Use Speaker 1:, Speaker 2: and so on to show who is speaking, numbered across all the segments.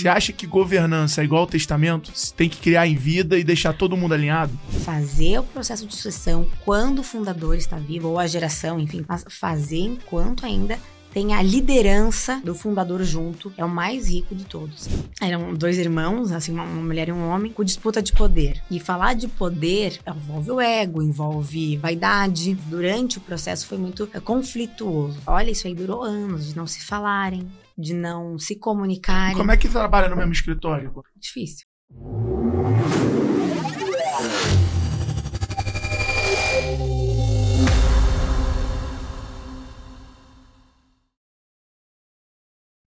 Speaker 1: Você acha que governança é igual ao testamento? Você tem que criar em vida e deixar todo mundo alinhado?
Speaker 2: Fazer o processo de sucessão quando o fundador está vivo, ou a geração, enfim, fazer enquanto ainda tem a liderança do fundador junto, é o mais rico de todos. Eram dois irmãos, assim, uma mulher e um homem, com disputa de poder. E falar de poder envolve o ego, envolve vaidade. Durante o processo foi muito é, conflituoso. Olha, isso aí durou anos de não se falarem, de não se comunicarem.
Speaker 1: Como é que trabalha no mesmo escritório?
Speaker 2: Difícil.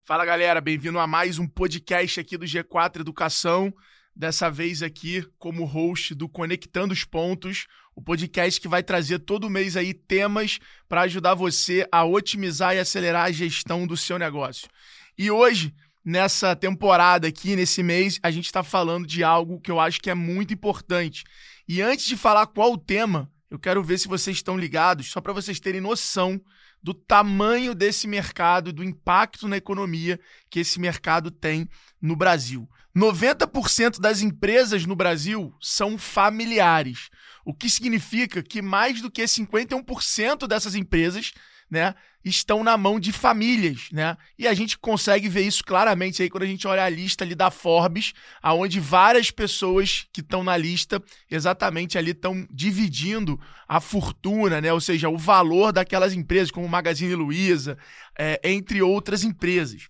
Speaker 1: Fala galera, bem-vindo a mais um podcast aqui do G4 Educação. Dessa vez aqui como host do Conectando os Pontos, o podcast que vai trazer todo mês aí temas para ajudar você a otimizar e acelerar a gestão do seu negócio. E hoje, nessa temporada aqui, nesse mês, a gente está falando de algo que eu acho que é muito importante. E antes de falar qual o tema, eu quero ver se vocês estão ligados, só para vocês terem noção do tamanho desse mercado, do impacto na economia que esse mercado tem no Brasil. 90% das empresas no Brasil são familiares, o que significa que mais do que 51% dessas empresas né, estão na mão de famílias, né? E a gente consegue ver isso claramente aí quando a gente olha a lista ali da Forbes, aonde várias pessoas que estão na lista exatamente ali estão dividindo a fortuna, né? Ou seja, o valor daquelas empresas, como Magazine Luiza, é, entre outras empresas.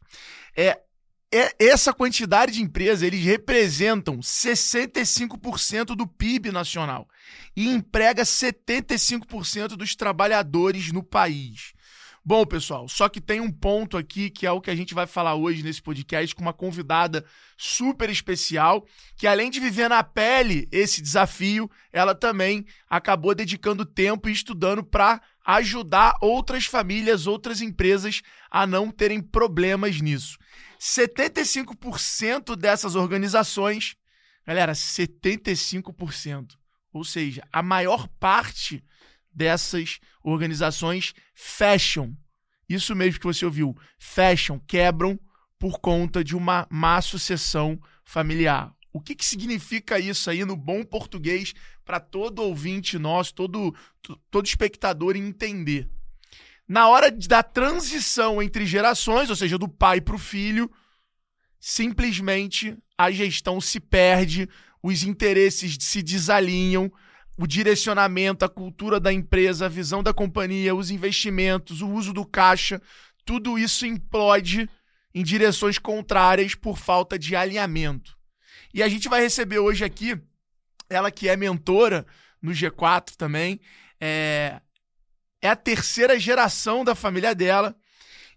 Speaker 1: É, essa quantidade de empresas, eles representam 65% do PIB nacional e emprega 75% dos trabalhadores no país. Bom, pessoal, só que tem um ponto aqui que é o que a gente vai falar hoje nesse podcast com uma convidada super especial, que além de viver na pele esse desafio, ela também acabou dedicando tempo e estudando para ajudar outras famílias, outras empresas a não terem problemas nisso. 75% dessas organizações, galera, 75%. Ou seja, a maior parte dessas organizações fecham. Isso mesmo que você ouviu, fecham, quebram por conta de uma má sucessão familiar. O que, que significa isso aí no bom português para todo ouvinte nosso, todo, todo espectador entender? Na hora da transição entre gerações, ou seja, do pai para o filho, simplesmente a gestão se perde, os interesses se desalinham, o direcionamento, a cultura da empresa, a visão da companhia, os investimentos, o uso do caixa, tudo isso implode em direções contrárias por falta de alinhamento. E a gente vai receber hoje aqui ela que é mentora no G4 também, é, é a terceira geração da família dela.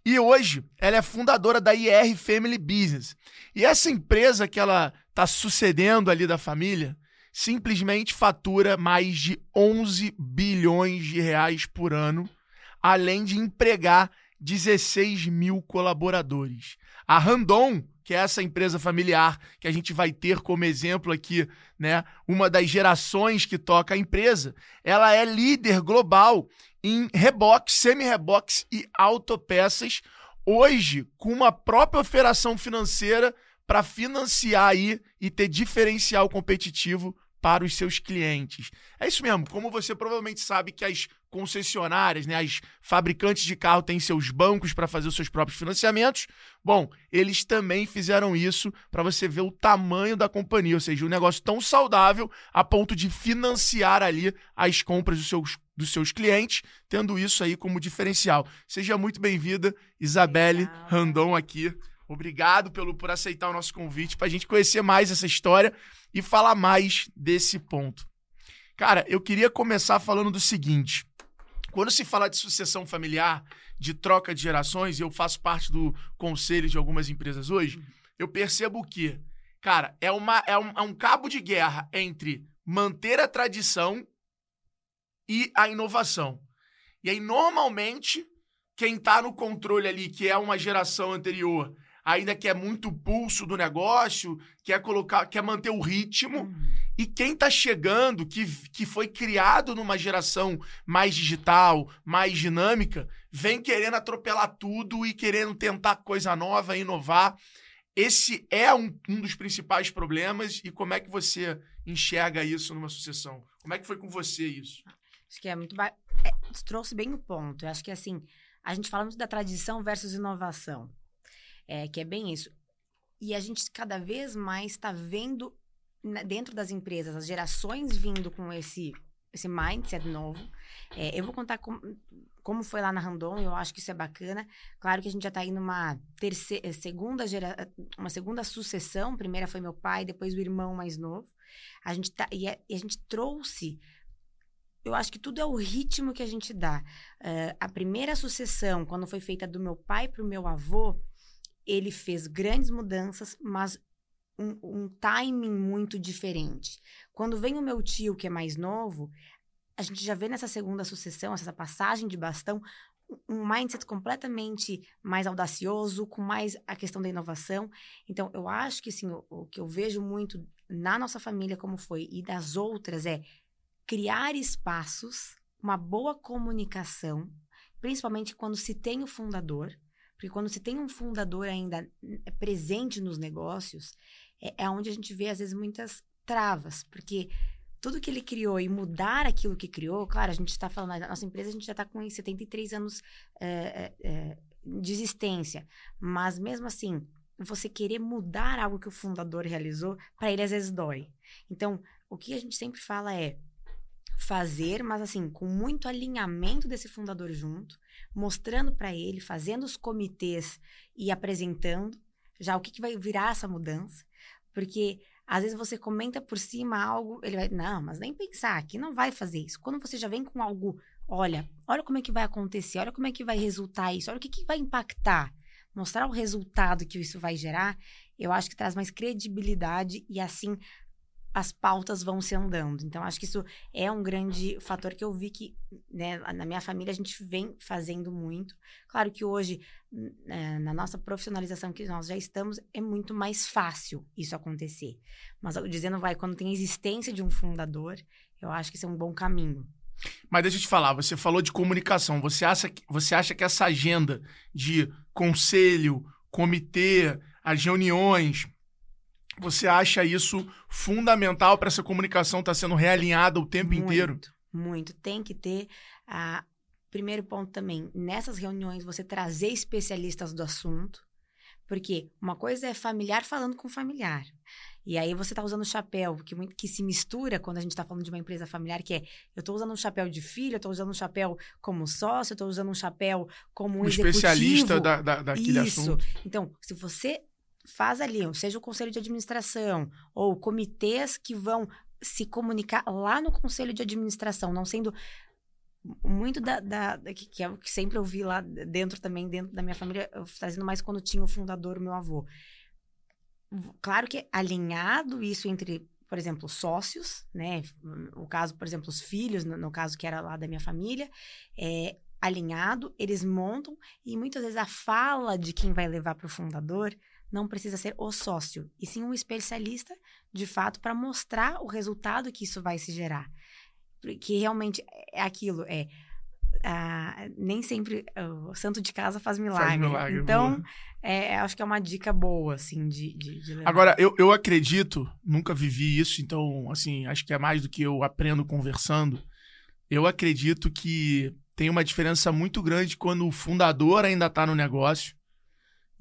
Speaker 1: E hoje ela é fundadora da IR Family Business. E essa empresa que ela está sucedendo ali da família simplesmente fatura mais de 11 bilhões de reais por ano, além de empregar 16 mil colaboradores. A Randon, que é essa empresa familiar que a gente vai ter como exemplo aqui, né, uma das gerações que toca a empresa, ela é líder global em reboques, semi-reboques e autopeças, hoje com uma própria operação financeira para financiar aí e ter diferencial competitivo para os seus clientes. É isso mesmo, como você provavelmente sabe que as concessionárias, né, as fabricantes de carro têm seus bancos para fazer os seus próprios financiamentos. Bom, eles também fizeram isso para você ver o tamanho da companhia, ou seja, um negócio tão saudável a ponto de financiar ali as compras dos seus, dos seus clientes, tendo isso aí como diferencial. Seja muito bem-vinda, Isabelle Randon aqui. Obrigado pelo, por aceitar o nosso convite para a gente conhecer mais essa história e falar mais desse ponto. Cara, eu queria começar falando do seguinte. Quando se fala de sucessão familiar, de troca de gerações, e eu faço parte do conselho de algumas empresas hoje, uhum. eu percebo que, cara, é, uma, é, um, é um cabo de guerra entre manter a tradição e a inovação. E aí, normalmente, quem está no controle ali, que é uma geração anterior, ainda quer muito pulso do negócio, quer colocar, quer manter o ritmo. Uhum. E quem está chegando, que, que foi criado numa geração mais digital, mais dinâmica, vem querendo atropelar tudo e querendo tentar coisa nova, inovar. esse é um, um dos principais problemas e como é que você enxerga isso numa sucessão? Como é que foi com você isso?
Speaker 2: Acho que é muito. Ba... É, trouxe bem o ponto. Eu acho que assim, a gente fala muito da tradição versus inovação. É, que é bem isso. E a gente cada vez mais está vendo dentro das empresas as gerações vindo com esse esse mindset novo. É, eu vou contar com, como foi lá na Randon, eu acho que isso é bacana. Claro que a gente já está aí numa terceira, segunda gera, uma segunda sucessão. Primeira foi meu pai, depois o irmão mais novo. A gente tá, e, a, e a gente trouxe eu acho que tudo é o ritmo que a gente dá. Uh, a primeira sucessão, quando foi feita do meu pai para o meu avô, ele fez grandes mudanças, mas um, um, timing muito diferente. Quando vem o meu tio, que é mais novo, a gente já vê nessa segunda sucessão, essa passagem de bastão, um mindset completamente mais audacioso, com mais a questão da inovação. Então, eu acho que assim, o, o que eu vejo muito na nossa família, como foi, e das outras, é criar espaços, uma boa comunicação, principalmente quando se tem o fundador, porque quando se tem um fundador ainda é, presente nos negócios, é, é onde a gente vê, às vezes, muitas travas, porque tudo que ele criou e mudar aquilo que criou, claro, a gente está falando, a nossa empresa a gente já está com 73 anos é, é, de existência, mas mesmo assim, você querer mudar algo que o fundador realizou, para ele às vezes dói. Então, o que a gente sempre fala é fazer, mas assim, com muito alinhamento desse fundador junto, mostrando para ele, fazendo os comitês e apresentando já o que, que vai virar essa mudança, porque às vezes você comenta por cima algo, ele vai, não, mas nem pensar, aqui não vai fazer isso. Quando você já vem com algo, olha, olha como é que vai acontecer, olha como é que vai resultar isso, olha o que, que vai impactar, mostrar o resultado que isso vai gerar, eu acho que traz mais credibilidade e assim as pautas vão se andando. Então, acho que isso é um grande fator que eu vi que, né, na minha família, a gente vem fazendo muito. Claro que hoje, é, na nossa profissionalização que nós já estamos, é muito mais fácil isso acontecer. Mas, dizendo vai, quando tem a existência de um fundador, eu acho que isso é um bom caminho.
Speaker 1: Mas deixa eu te falar, você falou de comunicação. Você acha que, você acha que essa agenda de conselho, comitê, as reuniões, você acha isso fundamental para essa comunicação estar tá sendo realinhada o tempo
Speaker 2: muito,
Speaker 1: inteiro?
Speaker 2: Muito. Tem que ter. A... Primeiro ponto também, nessas reuniões, você trazer especialistas do assunto. Porque uma coisa é familiar falando com familiar. E aí você está usando o chapéu, que, que se mistura quando a gente está falando de uma empresa familiar, que é eu estou usando um chapéu de filho, eu estou usando um chapéu como sócio, eu estou usando um chapéu como um, um
Speaker 1: especialista da, da, daquele
Speaker 2: Isso.
Speaker 1: assunto.
Speaker 2: Então, se você faz ali, seja o conselho de administração ou comitês que vão se comunicar lá no conselho de administração, não sendo muito da, da, que, que, é o que sempre eu vi lá dentro também, dentro da minha família, trazendo mais quando tinha o fundador, o meu avô. Claro que alinhado isso entre, por exemplo, sócios, né? O caso, por exemplo, os filhos, no, no caso que era lá da minha família, é, alinhado, eles montam e muitas vezes a fala de quem vai levar para o fundador não precisa ser o sócio, e sim um especialista, de fato, para mostrar o resultado que isso vai se gerar. Porque realmente é aquilo, é. Ah, nem sempre o santo de casa faz milagre. Faz milagre então, é, acho que é uma dica boa, assim, de, de, de
Speaker 1: Agora, eu, eu acredito, nunca vivi isso, então, assim, acho que é mais do que eu aprendo conversando. Eu acredito que tem uma diferença muito grande quando o fundador ainda está no negócio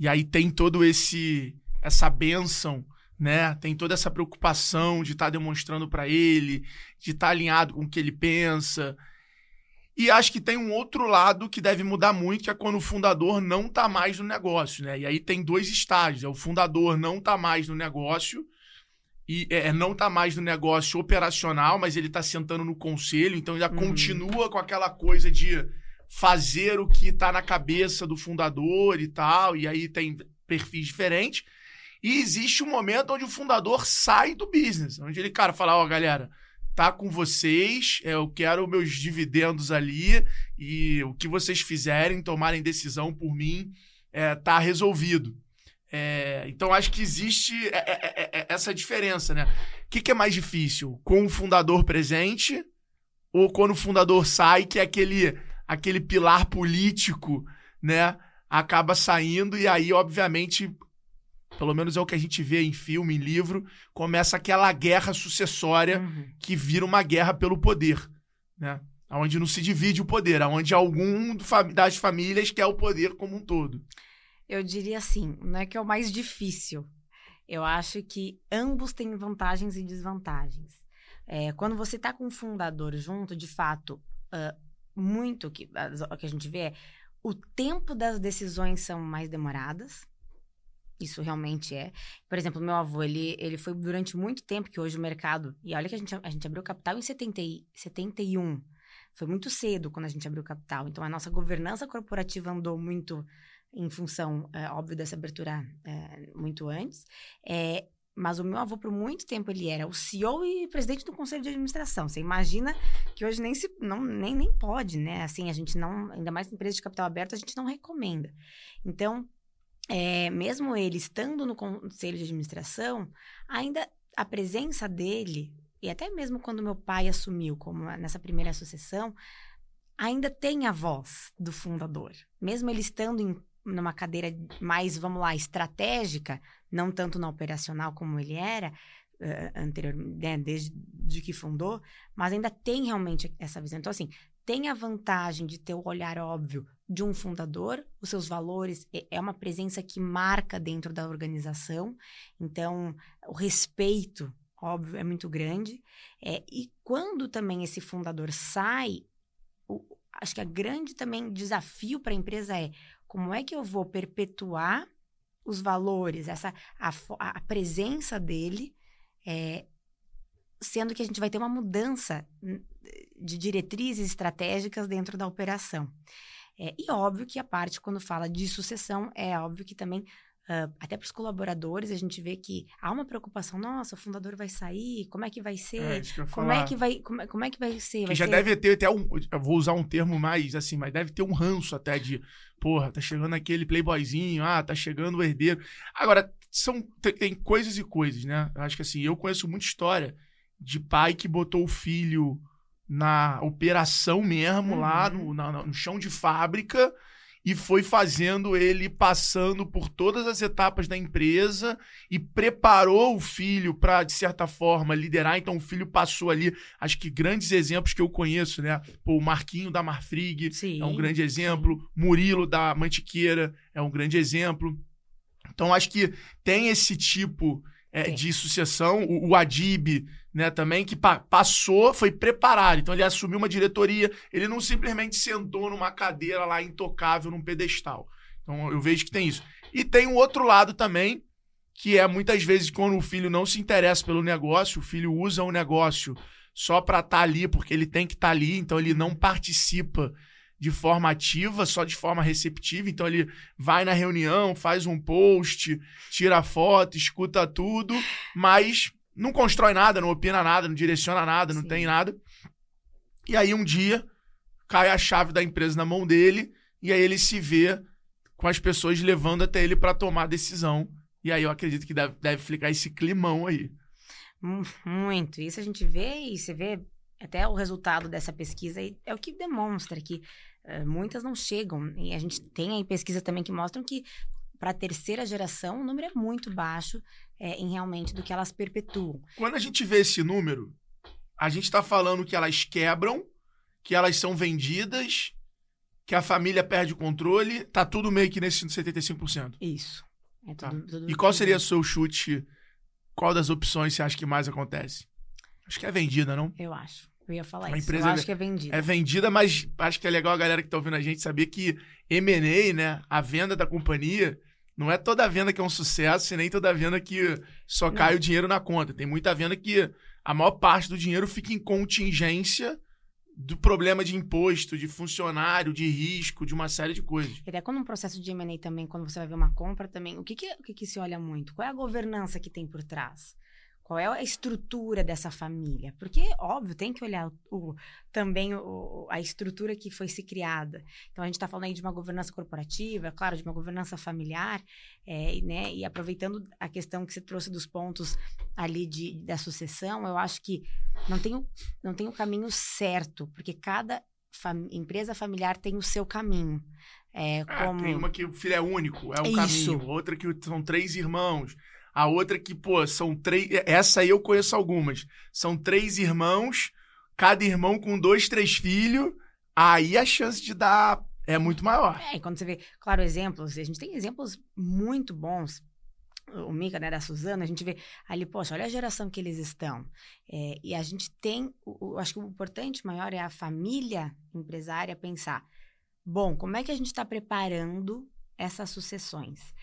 Speaker 1: e aí tem todo esse essa benção, né? Tem toda essa preocupação de estar tá demonstrando para ele, de estar tá alinhado com o que ele pensa. E acho que tem um outro lado que deve mudar muito, que é quando o fundador não está mais no negócio, né? E aí tem dois estágios. É o fundador não está mais no negócio e é, não está mais no negócio operacional, mas ele está sentando no conselho, então ainda uhum. continua com aquela coisa de fazer o que está na cabeça do fundador e tal, e aí tem perfis diferentes. E existe um momento onde o fundador sai do business, onde ele, cara, fala, ó, oh, galera, tá com vocês, é, eu quero meus dividendos ali e o que vocês fizerem, tomarem decisão por mim, é, tá resolvido. É, então acho que existe é, é, essa diferença, né? O que, que, é mais difícil? Com o fundador presente ou quando o fundador sai, que é aquele aquele pilar político, né, acaba saindo e aí, obviamente, pelo menos é o que a gente vê em filme, em livro, começa aquela guerra sucessória
Speaker 2: Uhum.
Speaker 1: que vira uma guerra pelo poder, né? Onde não se divide o poder, onde algum das famílias quer o poder como um todo.
Speaker 2: Eu diria assim, não é que é o mais difícil. Eu acho que ambos têm vantagens e desvantagens. É, quando você está com um fundador junto, de fato, ah, muito que, o que a gente vê é o tempo das decisões são mais demoradas. Isso realmente é. Por exemplo, meu avô, ele, ele foi durante muito tempo que hoje o mercado. E olha que a gente, a gente abriu capital em 70, e- 71. Foi muito cedo quando a gente abriu capital. Então, a nossa governança corporativa andou muito em função, é, óbvio, dessa abertura é, muito antes. É, mas o meu avô, por muito tempo, ele era o CEO e presidente do conselho de administração. Você imagina que hoje nem se não, nem, nem pode, né? Assim, a gente não, ainda mais em empresa de capital aberto, a gente não recomenda. Então, é, mesmo ele estando no conselho de administração, ainda a presença dele, e até mesmo quando meu pai assumiu como nessa primeira sucessão, ainda tem a voz do fundador. Mesmo ele estando em numa cadeira mais, vamos lá, estratégica, não tanto na operacional como ele era eh, anterior, né, desde de que fundou, mas ainda tem realmente essa visão. Então, assim, tem a vantagem de ter o olhar óbvio de um fundador, os seus valores, é- é uma presença que marca dentro da organização, então o respeito, óbvio, é muito grande. É, e quando também esse fundador sai, o- acho que a grande também desafio para a empresa é como é que eu vou perpetuar os valores, essa a, a presença dele, é, sendo que a gente vai ter uma mudança hum, de diretrizes estratégicas dentro da operação. É, e óbvio que a parte, quando fala de sucessão, é óbvio que também, ah, até para os colaboradores, a gente vê que há uma preocupação, nossa, o fundador vai sair, como é que vai ser?
Speaker 1: É, que eu ia
Speaker 2: como
Speaker 1: falar.
Speaker 2: é que vai, como, é- como é que vai ser?
Speaker 1: Que
Speaker 2: Vai
Speaker 1: já
Speaker 2: ser-
Speaker 1: deve ter até um. Eu vou usar um termo mais assim, mas deve ter um ranço até de. Porra, tá chegando aquele playboyzinho, ah, tá chegando o herdeiro. Agora, são, tem, tem coisas e coisas, né? Eu acho que assim, eu conheço muita história de pai que botou o filho na operação mesmo,
Speaker 2: Uhum.
Speaker 1: lá no, na- no chão de fábrica, e foi fazendo ele passando por todas as etapas da empresa e preparou o filho para, de certa forma, liderar. Então, o filho passou ali, acho que grandes exemplos que eu conheço, né? Pô, o Marquinho da Marfrig
Speaker 2: Sim,
Speaker 1: é um grande exemplo, Murilo da Mantiqueira é um grande exemplo. Então, acho que tem esse tipo é, de sucessão. O, o Adib, né, também, que pa- passou, foi preparado. Então, ele assumiu uma diretoria, ele não simplesmente sentou numa cadeira lá intocável, num pedestal. Então, eu vejo que tem isso. E tem um outro lado também, que é muitas vezes quando o filho não se interessa pelo negócio, o filho usa o negócio só para estar ali, porque ele tem que estar ali, então ele não participa de forma ativa, só de forma receptiva. Então ele vai na reunião, faz um post, tira foto, escuta tudo, mas não constrói nada, não opina nada, não direciona nada, não
Speaker 2: Sim.
Speaker 1: tem nada. E aí um dia cai a chave da empresa na mão dele e aí ele se vê com as pessoas levando até ele para tomar a decisão. E aí eu acredito que deve, deve ficar esse climão aí.
Speaker 2: Mu- Muito. Isso a gente vê e você vê até o resultado dessa pesquisa é o que demonstra que muitas não chegam. E a gente tem aí pesquisa também que mostram que para a terceira geração o número é muito baixo eh, em realmente do que elas perpetuam.
Speaker 1: Quando a gente vê esse número, a gente tá falando que elas quebram, que elas são vendidas, que a família perde o controle, tá tudo meio que nesse 75%.
Speaker 2: Isso. É
Speaker 1: Tá.
Speaker 2: tudo- tudo-
Speaker 1: E qual seria o seu chute? Qual das opções você acha que mais acontece? Acho que é vendida, não?
Speaker 2: Eu acho. Eu ia falar
Speaker 1: A
Speaker 2: isso.
Speaker 1: empresa
Speaker 2: Eu
Speaker 1: é-
Speaker 2: acho que é vendido.
Speaker 1: É vendida, mas acho que é legal a galera que tá ouvindo a gente saber que M&A, né, a venda da companhia, não é toda venda que é um sucesso e nem toda venda que só
Speaker 2: Não.
Speaker 1: cai o dinheiro na conta. Tem muita venda que a maior parte do dinheiro fica em contingência do problema de imposto, de funcionário, de risco, de uma série de coisas.
Speaker 2: E até quando um processo de M&A também, quando você vai ver uma compra também, o que que, o que que se olha muito? Qual é a governança que tem por trás? Qual é a estrutura dessa família? Porque, óbvio, tem que olhar o, também o- a estrutura que foi se criada. Então, a gente está falando aí de uma governança corporativa, claro, de uma governança familiar, é, e, né, e aproveitando a questão que você trouxe dos pontos ali de, da sucessão, eu acho que não tem não tem o caminho certo, porque cada fam- empresa familiar tem o seu caminho. É,
Speaker 1: Ah,
Speaker 2: como...
Speaker 1: tem uma que o filho é único, é o
Speaker 2: Isso.
Speaker 1: caminho. Outra que são três irmãos. A outra que, pô, são três. Essa aí eu conheço algumas. São três irmãos, cada irmão com dois, três filhos. Aí a chance de dar é muito maior.
Speaker 2: É, e quando você vê, claro, exemplos, a gente tem exemplos muito bons. O Mica, né, da Suzana, a gente vê ali, poxa, olha a geração que eles estão. É, e a gente tem, o, o- acho que o importante maior é a família empresária pensar, bom, como é que a gente está preparando essas sucessões?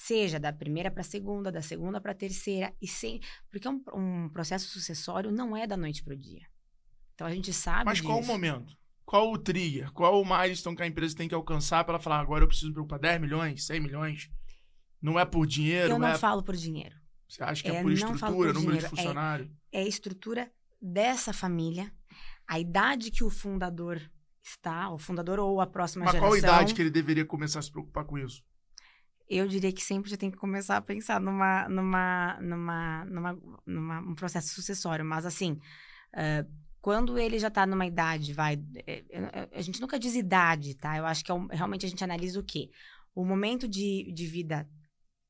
Speaker 2: Seja da primeira para a segunda, da segunda para a terceira, e sem. Porque um, um processo sucessório não é da noite para o dia. Então a gente sabe.
Speaker 1: Mas qual o
Speaker 2: disso.
Speaker 1: momento? Qual o trigger? Qual o milestone que a empresa tem que alcançar para ela falar, agora eu preciso me preocupar 10 milhões, 100 milhões? Não é por dinheiro,
Speaker 2: Eu não
Speaker 1: é...
Speaker 2: falo por dinheiro.
Speaker 1: Você acha que é,
Speaker 2: É,
Speaker 1: por estrutura,
Speaker 2: por
Speaker 1: número de
Speaker 2: dinheiro, é-
Speaker 1: funcionário?
Speaker 2: é a estrutura dessa família, a idade que o fundador está, o fundador ou a próxima
Speaker 1: Mas
Speaker 2: geração.
Speaker 1: qual idade que ele deveria começar a se preocupar com isso?
Speaker 2: Eu diria que sempre já tem que começar a pensar numa, numa, numa, numa, numa um processo sucessório. Mas assim, ah, quando ele já está numa idade, vai, é, a gente nunca diz idade, tá? Eu acho que é um- realmente a gente analisa o quê? O momento de, de vida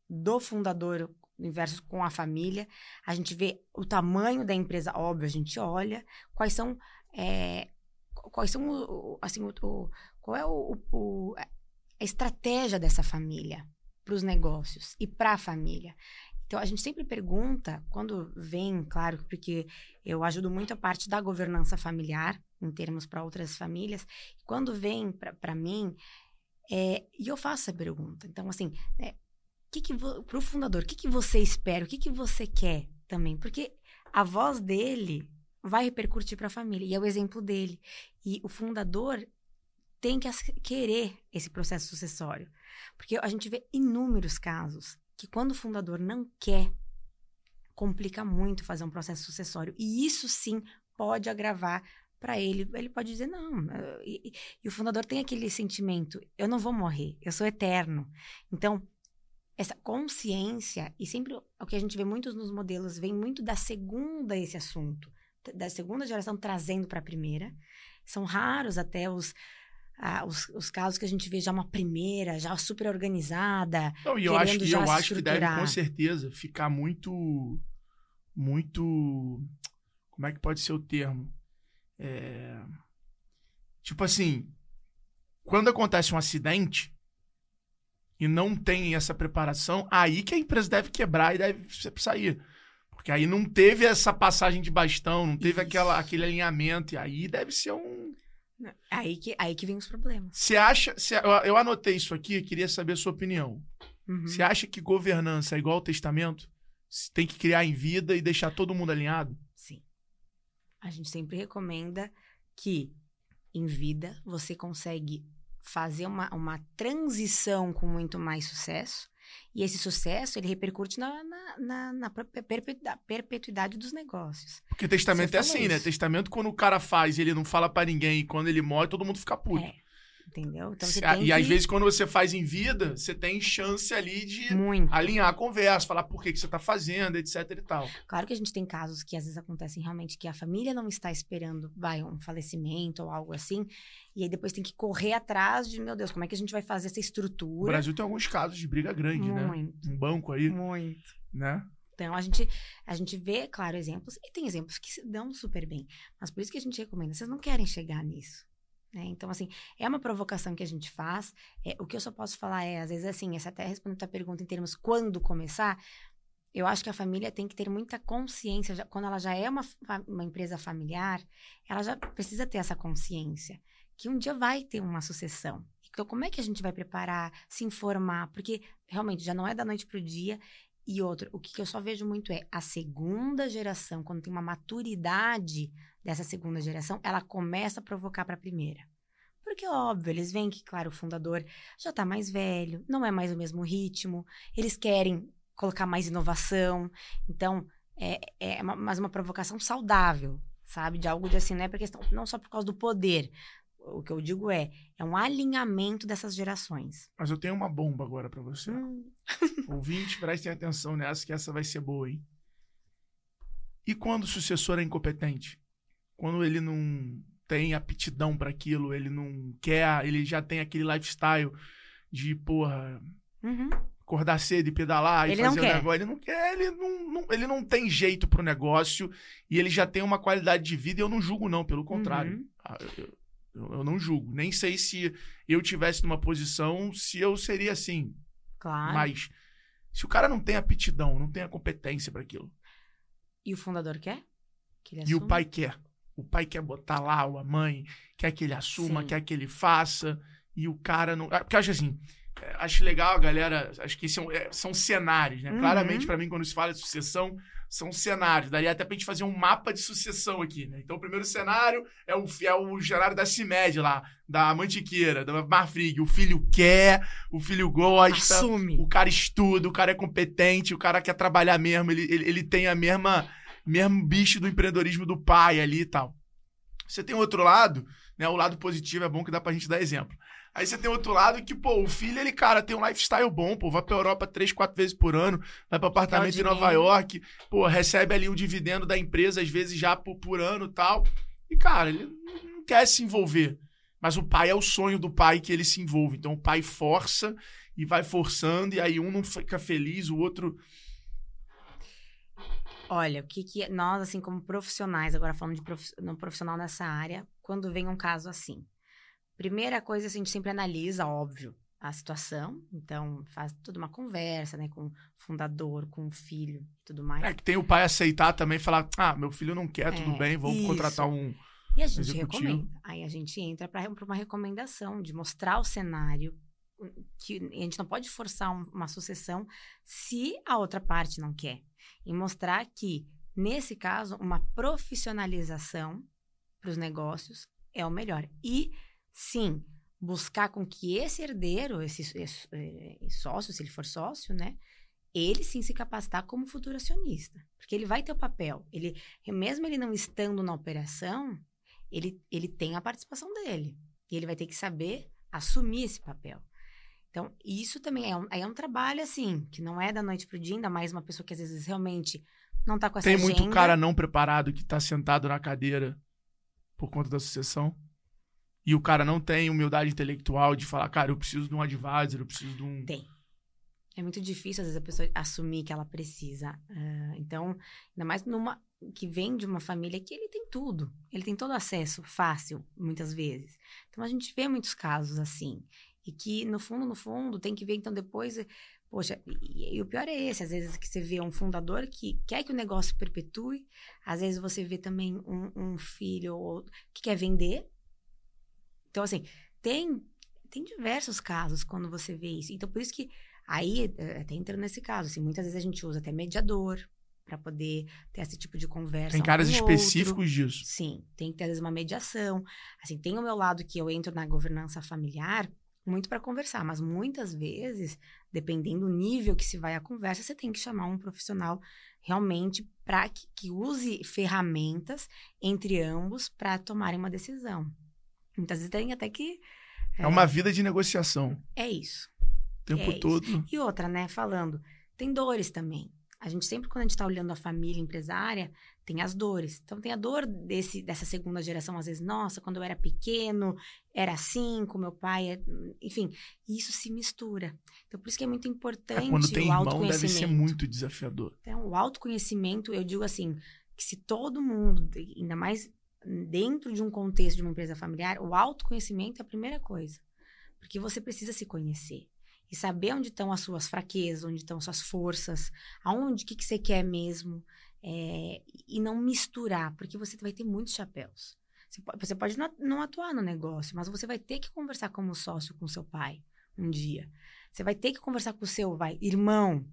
Speaker 2: do fundador versus com a família. A gente vê o tamanho da empresa, óbvio, a gente olha quais são é, quais são assim o- qual é o, o- a estratégia dessa família para os negócios e para a família. Então a gente sempre pergunta quando vem, claro, porque eu ajudo muito a parte da governança familiar em termos para outras famílias. Quando vem para mim é, e eu faço essa pergunta. Então assim, é, que que para o fundador, o que, que você espera, o que, que você quer também, porque a voz dele vai repercutir para a família e é o exemplo dele. E o fundador tem que querer esse processo sucessório, porque a gente vê inúmeros casos que quando o fundador não quer, complica muito fazer um processo sucessório e isso sim pode agravar para ele. Ele pode dizer não. E, e- o fundador tem aquele sentimento: eu não vou morrer, eu sou eterno. Então essa consciência, e sempre o que a gente vê muitos nos modelos, vem muito da segunda esse assunto, da segunda geração trazendo para a primeira. São raros até os, ah, os, os casos que a gente vê já uma primeira, já super organizada.
Speaker 1: Não, e eu acho que eu
Speaker 2: se
Speaker 1: acho que deve com certeza ficar muito muito como é que pode ser o termo? É, tipo assim, quando acontece um acidente e não tem essa preparação, aí que a empresa deve quebrar e deve sair. Porque aí não teve essa passagem de bastão, não teve
Speaker 2: Isso.
Speaker 1: aquela, aquele alinhamento, e aí deve ser um.
Speaker 2: Aí que, aí que vem os problemas.
Speaker 1: Você acha. Você, eu, eu anotei isso aqui, queria saber a sua opinião.
Speaker 2: Uhum.
Speaker 1: Você acha que governança é igual ao testamento? Se Tem que criar em vida e deixar todo mundo alinhado?
Speaker 2: Sim. A gente sempre recomenda que em vida você consegue fazer uma, uma transição com muito mais sucesso. E esse sucesso, ele repercute na, na, na, na perpe- perpe- perpetuidade dos negócios.
Speaker 1: Porque testamento é assim, né?
Speaker 2: isso.
Speaker 1: Testamento, quando o cara faz e ele não fala pra ninguém, e quando ele morre, todo mundo fica puto.
Speaker 2: É. Entendeu? Então você tem
Speaker 1: e
Speaker 2: que...
Speaker 1: às vezes, quando você faz em vida, você tem chance ali de
Speaker 2: Muito.
Speaker 1: alinhar a conversa, falar por que, que você tá fazendo, etc e tal.
Speaker 2: Claro que a gente tem casos que às vezes acontecem realmente que a família não está esperando, vai, um falecimento ou algo assim, e aí depois tem que correr atrás de, meu Deus, como é que a gente vai fazer essa
Speaker 1: O
Speaker 2: estrutura?
Speaker 1: Brasil tem alguns casos de briga grande, né?
Speaker 2: Muito,
Speaker 1: Um banco aí,
Speaker 2: muito.
Speaker 1: né?
Speaker 2: Então, a gente, a gente vê, claro, exemplos, e tem exemplos que se dão super bem. Mas por isso que a gente recomenda, vocês não querem chegar nisso. Né? Então, assim, é uma provocação que a gente faz. É, o que eu só posso falar é, às vezes, assim, essa até respondendo a pergunta em termos quando começar, eu acho que a família tem que ter muita consciência, já- quando ela já é uma, uma empresa familiar, ela já precisa ter essa consciência, que um dia vai ter uma sucessão. Então, como é que a gente vai preparar, se informar? Porque, realmente, já não é da noite para o dia, e outro, o que eu só vejo muito é a segunda geração, quando tem uma maturidade dessa segunda geração, ela começa a provocar para a primeira. Porque, óbvio, eles veem que, claro, o fundador já está mais velho, não é mais o mesmo ritmo, eles querem colocar mais inovação. Então, é, é uma, mas uma provocação saudável, sabe? De algo de assim, não é por questão, não só por causa do poder. O que eu digo é, é um alinhamento dessas gerações.
Speaker 1: Mas eu tenho uma bomba agora pra você.
Speaker 2: Hum,
Speaker 1: Ouvinte, prestem atenção nessa, que essa vai ser boa, hein? E quando o sucessor é incompetente? Quando ele não. tem aptidão para aquilo, ele não quer, ele já tem aquele lifestyle de, porra,
Speaker 2: Uhum.
Speaker 1: acordar cedo e pedalar e
Speaker 2: Ele não
Speaker 1: fazer o negócio. Ele não quer, ele não, não- ele não tem jeito pro negócio e ele já tem uma qualidade de vida e eu não julgo, não, pelo contrário.
Speaker 2: Uhum.
Speaker 1: Ah, Eu, eu- eu não julgo. Nem sei se eu tivesse numa posição, se eu seria assim.
Speaker 2: Claro.
Speaker 1: Mas se o cara não tem aptidão, não tem a competência para aquilo,
Speaker 2: E o fundador quer? Que
Speaker 1: e o pai quer. O pai quer botar lá, ou a mãe quer que ele assuma,
Speaker 2: Sim.
Speaker 1: quer que ele faça, e o cara não. ah, Porque eu acho assim. é, Acho legal galera. Acho que são, é, são cenários, né?
Speaker 2: Uhum.
Speaker 1: Claramente, pra mim, quando se fala de sucessão, são cenários. Daria até pra gente fazer um mapa de sucessão aqui, né? Então, o primeiro cenário é o, é o cenário da CIMED lá, da Mantiqueira, da Marfrig. O filho quer, o filho gosta,
Speaker 2: Assume.
Speaker 1: o cara estuda, o cara é competente, o cara quer trabalhar mesmo, ele, ele, ele tem a mesma mesmo bicho do empreendedorismo do pai ali e tal. Você tem outro lado, né? O lado positivo é bom que dá pra gente dar exemplo. Aí você tem outro lado que, pô, o filho, ele, cara, tem um lifestyle bom, pô, vai pra Europa três, quatro vezes por ano, vai pra apartamento em Nova. York, pô, recebe ali o dividendo da empresa, às vezes já por, por ano e tal. E, cara, ele não quer se envolver. Mas o pai é o sonho do pai que ele se envolve. Então o pai força e vai forçando, e aí um não fica feliz, o outro.
Speaker 2: Olha, o que que nós, assim, como profissionais, agora falando de prof, profissional nessa área, quando vem um caso assim, primeira coisa, assim, a gente sempre analisa, óbvio, a situação, então faz toda uma conversa, né, com o fundador, com o filho e tudo mais.
Speaker 1: É que tem o pai aceitar também falar: ah, meu filho não quer, tudo
Speaker 2: É,
Speaker 1: bem, vamos
Speaker 2: isso.
Speaker 1: contratar um.
Speaker 2: E a gente
Speaker 1: Executivo.
Speaker 2: recomenda. Aí a gente entra para uma recomendação de mostrar o cenário. Que a gente não pode forçar um- uma sucessão se a outra parte não quer. E mostrar que, nesse caso, uma profissionalização para os negócios é o melhor. E, sim, buscar com que esse herdeiro, esse, esse, eh, sócio, se ele for sócio, né? Ele sim se capacitar como futuro acionista. Porque ele vai ter o papel. Ele, mesmo ele não estando na operação, ele, ele tem a participação dele. E ele vai ter que saber assumir esse papel. Então, isso também é um, é um trabalho, assim, que não é da noite pro dia, ainda mais uma pessoa que às vezes realmente não tá com essa
Speaker 1: Tem muito
Speaker 2: agenda.
Speaker 1: cara não preparado que tá sentado na cadeira por conta da sucessão. E o cara não tem humildade intelectual de falar, cara, eu preciso de um advisor, eu preciso de um.
Speaker 2: Tem. É muito difícil, às vezes, a pessoa assumir que ela precisa. Ah, então, ainda mais numa que vem de uma família que ele tem tudo. Ele tem todo acesso fácil, muitas vezes. Então, a gente vê muitos casos assim. E que, no fundo, no fundo, tem que ver, então, depois... Poxa, e, e o pior é esse. Às vezes que você vê um fundador que quer que o negócio perpetue. Às vezes você vê também um, um filho ou- que quer vender. Então, assim, tem, tem diversos casos quando você vê isso. Então, por isso que Aí, eh, até entrando nesse caso, assim, muitas vezes a gente usa até mediador para poder ter esse tipo de conversa.
Speaker 1: Tem
Speaker 2: um
Speaker 1: caras
Speaker 2: outro.
Speaker 1: específicos disso.
Speaker 2: Sim, tem que ter, às vezes, uma mediação. Assim, tem o meu lado que eu entro na governança familiar muito para conversar, mas muitas vezes, dependendo do nível que se vai a conversa, você tem que chamar um profissional realmente para que, que use ferramentas entre ambos para tomarem uma decisão. Muitas vezes tem até que.
Speaker 1: É uma vida de negociação.
Speaker 2: É isso.
Speaker 1: O tempo
Speaker 2: É isso.
Speaker 1: todo.
Speaker 2: E outra, né, falando, tem dores também. A gente sempre, quando a gente tá olhando a família empresária, tem as dores. Então, tem a dor desse, dessa segunda geração, às vezes, nossa, quando eu era pequeno, era assim, com meu pai, é- enfim, isso se mistura. Então, por isso que é muito importante
Speaker 1: É, quando tem
Speaker 2: o
Speaker 1: irmão,
Speaker 2: autoconhecimento.
Speaker 1: deve ser muito desafiador.
Speaker 2: Então, o autoconhecimento, eu digo assim, que se todo mundo, ainda mais dentro de um contexto de uma empresa familiar, o autoconhecimento é a primeira coisa. Porque você precisa se conhecer. E saber onde estão as suas fraquezas, onde estão suas forças, aonde, que, que você quer mesmo. é, e não misturar, porque você vai ter muitos chapéus. Você pode, você pode não- não atuar no negócio, mas você vai ter que conversar como sócio com seu pai um dia. Você vai ter que conversar com o seu vai, irmão.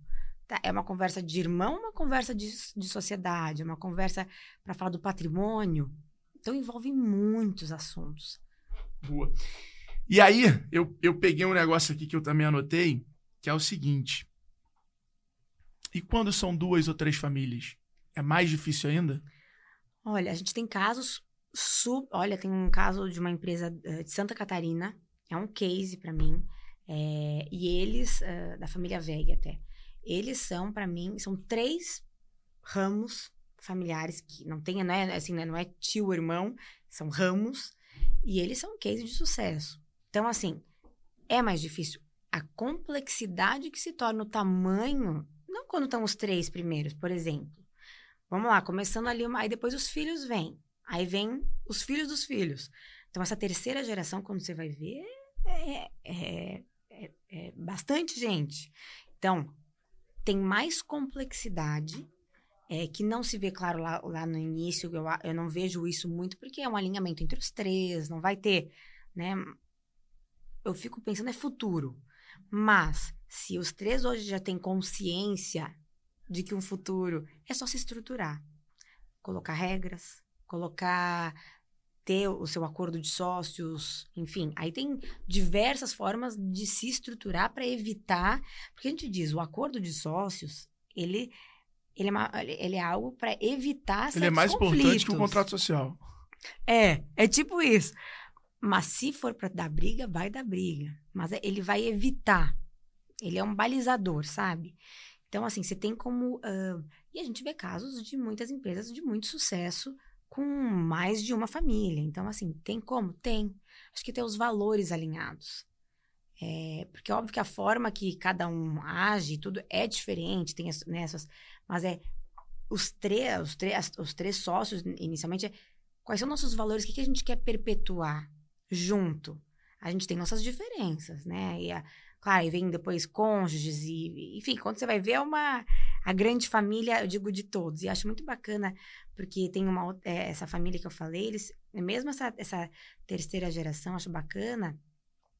Speaker 2: Tá, é uma conversa de irmão, uma conversa de, de sociedade, é uma conversa para falar do patrimônio. Então envolve muitos assuntos.
Speaker 1: Boa. E aí, eu, eu peguei um negócio aqui que eu também anotei, que é o seguinte. E quando são duas ou três famílias? É mais difícil ainda?
Speaker 2: Olha, a gente tem casos sub. Olha, tem um caso de uma empresa eh, de Santa Catarina, é um case para mim. eh, e eles, eh, da família Veg até, eles são, para mim, são três ramos familiares que não tem, não é assim, né, não é tio, irmão, são ramos, e eles são um case de sucesso. Então, assim, é mais difícil. A complexidade que se torna o tamanho, não quando estão os três primeiros, por exemplo. Vamos lá, começando ali, aí depois os filhos vêm. Aí vem os filhos dos filhos. Então, essa terceira geração, quando você vai ver, é, é, é, é bastante gente. Então, tem mais complexidade é, que não se vê claro lá, lá no início. Eu, eu não vejo isso muito, porque é um alinhamento entre os três, não vai ter, né? Eu fico pensando, é futuro. Mas, se os três hoje já têm consciência de que um futuro é só se estruturar, colocar regras, colocar ter o seu acordo de sócios, enfim, aí tem diversas formas de se estruturar para evitar, porque a gente diz, o acordo de sócios, ele ele é, uma, ele é algo para evitar
Speaker 1: Ele é mais conflitos. importante que o contrato social.
Speaker 2: É, é tipo isso. Mas se for para dar briga, vai dar briga. Mas é, ele vai evitar. Ele é um balizador, sabe? Então, assim, você tem como. Uh, e a gente vê casos de muitas empresas de muito sucesso com mais de uma família. Então, assim, tem como? Tem. Acho que tem os valores alinhados. É, porque é óbvio que a forma que cada um age, tudo é diferente, tem né, essas, mas é os três, os três, os três sócios, inicialmente, é, quais são nossos valores, o que, que a gente quer perpetuar junto? A gente tem nossas diferenças, né? E a, claro, aí vem depois cônjuges e, enfim, quando você vai ver é uma a grande família, eu digo de todos. E acho muito bacana porque tem uma é, essa família que eu falei, eles mesmo essa, essa terceira geração, acho bacana.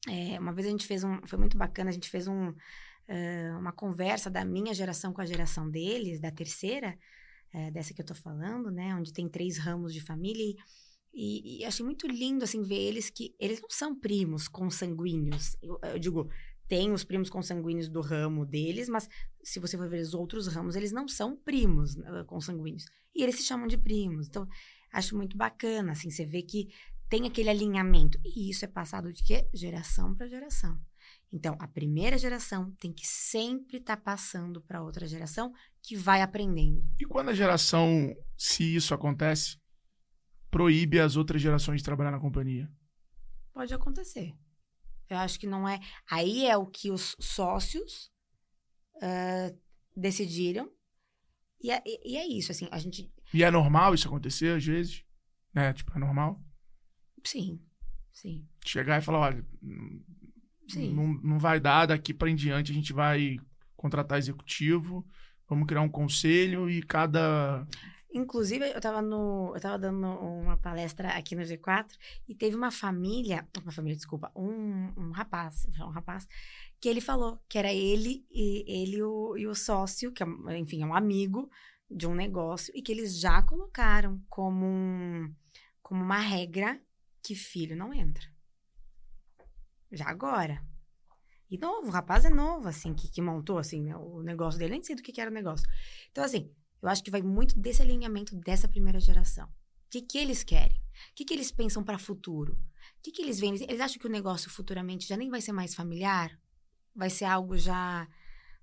Speaker 2: É, uma vez a gente fez um, foi muito bacana, a gente fez um, uh, uma conversa da minha geração com a geração deles, da terceira, uh, dessa que eu tô falando, né, onde tem três ramos de família e, e, e achei muito lindo assim ver eles que eles não são primos consanguíneos. Eu, eu digo, tem os primos consanguíneos do ramo deles, mas se você for ver os outros ramos, eles não são primos uh, consanguíneos. E eles se chamam de primos. Então, acho muito bacana, assim, você vê que tem aquele alinhamento. E isso é passado de quê? Geração para geração. Então, a primeira geração tem que sempre estar tá passando para outra geração que vai aprendendo.
Speaker 1: E quando a geração, se isso acontece, proíbe as outras gerações de trabalhar na companhia?
Speaker 2: Pode acontecer. Eu acho que não é. Aí é o que os sócios uh, decidiram. E é, e é, isso, assim, a gente.
Speaker 1: E é normal isso acontecer às vezes? Né? Tipo, é normal?
Speaker 2: Sim, sim.
Speaker 1: Chegar e falar, olha, sim. Não, não vai dar, daqui para em diante a gente vai contratar executivo, vamos criar um conselho e cada
Speaker 2: Inclusive, eu estava no, eu tava dando uma palestra aqui no G4 e teve uma família, uma família, desculpa, um, um rapaz, um rapaz, que ele falou que era ele e ele o, e o sócio, que é, enfim, é um amigo de um negócio e que eles já colocaram como um, como uma regra que filho não entra. Já agora. E novo, o rapaz é novo, assim, que, que montou, assim, né, o negócio dele. Nem sei do que, que era o negócio. Então, assim, eu acho que vai muito desse alinhamento dessa primeira geração. O que, que eles querem? O que, que eles pensam para o futuro? O que, que eles veem? Eles acham que o negócio futuramente já nem vai ser mais familiar? Vai ser algo já.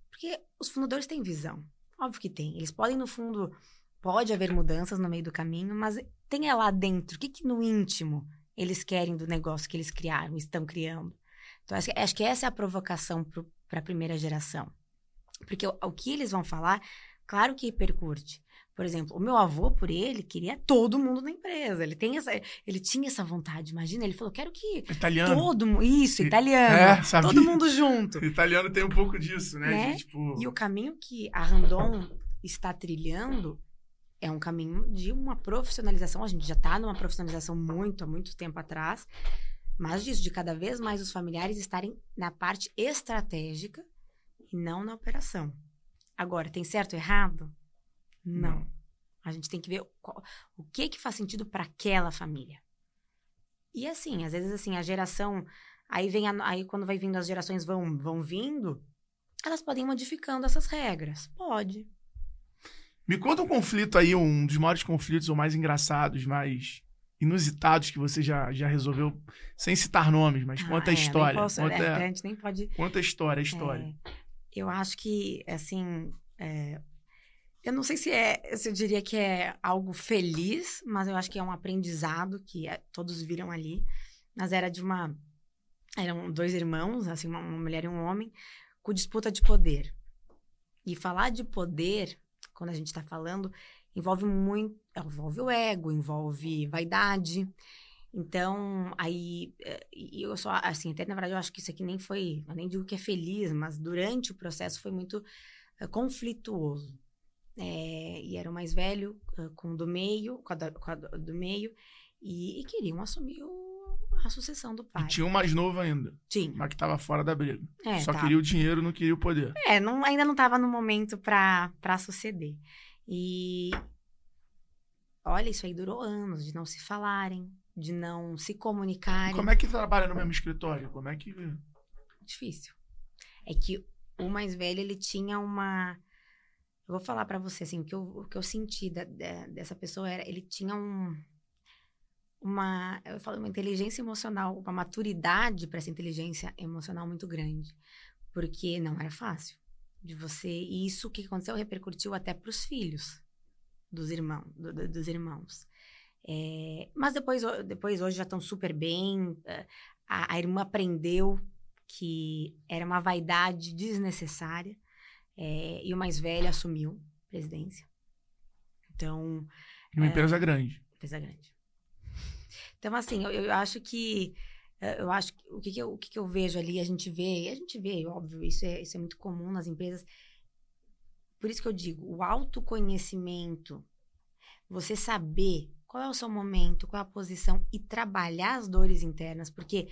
Speaker 2: Porque os fundadores têm visão. Óbvio que tem. Eles podem, no fundo, pode haver mudanças no meio do caminho, mas tem lá dentro. O que, que no íntimo eles querem do negócio que eles criaram, estão criando? Então, acho que essa é a provocação para a primeira geração. Porque o, o que eles vão falar Claro que repercute. Por exemplo, o meu avô, por ele, queria todo mundo na empresa. Ele, tem essa, ele tinha essa vontade, imagina. Ele falou: quero que.
Speaker 1: Italiano.
Speaker 2: Todo Isso, italiano. É. Todo mundo junto.
Speaker 1: Italiano tem um pouco disso, né? né?
Speaker 2: Gente, tipo... E o caminho que a Randon está trilhando é um caminho de uma profissionalização. A gente já está numa profissionalização muito, há muito tempo atrás. Mas disso, de cada vez mais os familiares estarem na parte estratégica e não na operação. Agora, tem certo ou errado? Não. Não. A gente tem que ver qual, o que que faz sentido para aquela família. E assim, às vezes assim, a geração, aí vem a, aí quando vai vindo as gerações vão vão vindo, elas podem ir modificando essas regras. Pode.
Speaker 1: Me conta um conflito aí, um dos maiores conflitos ou mais engraçados, mais inusitados que você já, já resolveu, sem citar nomes, mas ah, conta a é, história. Posso, conta,
Speaker 2: é, a gente nem pode.
Speaker 1: Conta a história, a história.
Speaker 2: É, eu acho que, assim, é, Eu não sei se é, se eu diria que é algo feliz, mas eu acho que é um aprendizado que é, todos viram ali. Mas era de uma. Eram dois irmãos, assim, uma, uma mulher e um homem, com disputa de poder. E falar de poder, quando a gente está falando, envolve muito. Envolve o ego, envolve vaidade. Então, aí, eh, eu só, assim, até na verdade eu acho que isso aqui nem foi, eu nem digo que é feliz, mas durante o processo foi muito uh, conflituoso. É, e era o mais velho uh, com o do meio, com a, com a do meio, e, e, queriam assumir o, a sucessão do pai.
Speaker 1: E tinha um mais novo ainda.
Speaker 2: Tinha.
Speaker 1: Mas que estava fora da briga.
Speaker 2: É,
Speaker 1: Só
Speaker 2: tá.
Speaker 1: queria o dinheiro, não queria o poder.
Speaker 2: É, não, ainda não estava no momento para suceder. E olha, isso aí durou anos de não se falarem, de não se comunicarem.
Speaker 1: Como é que trabalha no mesmo escritório? Como é que.
Speaker 2: Difícil. É que o mais velho, ele tinha uma. Eu vou falar para você, assim, o que eu, o que eu senti da, da, dessa pessoa era. Ele tinha um. Uma. Eu falo, uma inteligência emocional, uma maturidade para essa inteligência emocional muito grande. Porque não era fácil de você. E isso que aconteceu repercutiu até para os filhos dos irmãos. Do, do, dos irmãos. É, mas depois, depois, hoje já estão super bem. A, a irmã aprendeu que era uma vaidade desnecessária. É, e o mais velho assumiu a presidência. Então.
Speaker 1: E uma é, empresa grande.
Speaker 2: Empresa grande. Então, assim, eu, eu acho que. Eu acho que o que, que, eu, o que, que eu vejo ali, a gente vê, a gente vê, óbvio, isso é, isso é muito comum nas empresas. Por isso que eu digo, o autoconhecimento, você saber qual é o seu momento, qual é a posição e trabalhar as dores internas, porque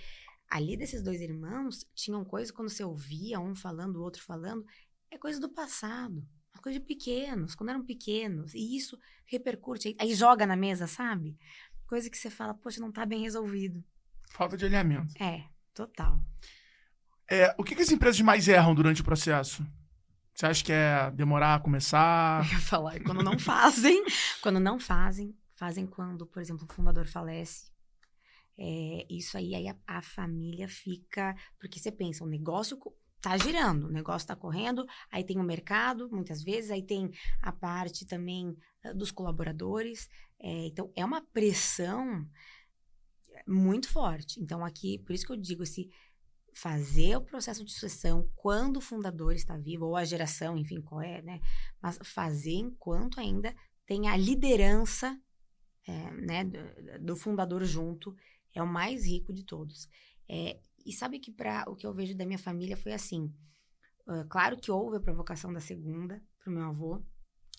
Speaker 2: ali desses dois irmãos tinham coisas quando você ouvia um falando, o outro falando, é coisa do passado, uma coisa de pequenos, quando eram pequenos, e isso repercute, aí, aí joga na mesa, sabe? Coisa que você fala, poxa, não tá bem resolvido.
Speaker 1: Falta de alinhamento.
Speaker 2: É, total.
Speaker 1: É, o que, que as empresas mais erram durante o processo? Você acha que é demorar a começar?
Speaker 2: Eu ia falar, quando não fazem, quando não fazem, fazem quando, por exemplo, o fundador falece. É, isso aí, aí a, a, família fica. Porque você pensa, o negócio tá girando, o negócio tá correndo, aí tem o mercado, muitas vezes, aí tem a parte também uh, dos colaboradores. É, então, é uma pressão muito forte. Então, aqui, por isso que eu digo, esse fazer o processo de sucessão quando o fundador está vivo, ou a geração, enfim, qual é, né? Mas fazer enquanto ainda tem a liderança é, né, do, do, fundador junto, é o mais rico de todos. É, e sabe que para o que eu vejo da minha família foi assim. Uh, claro que houve a provocação da segunda pro meu avô,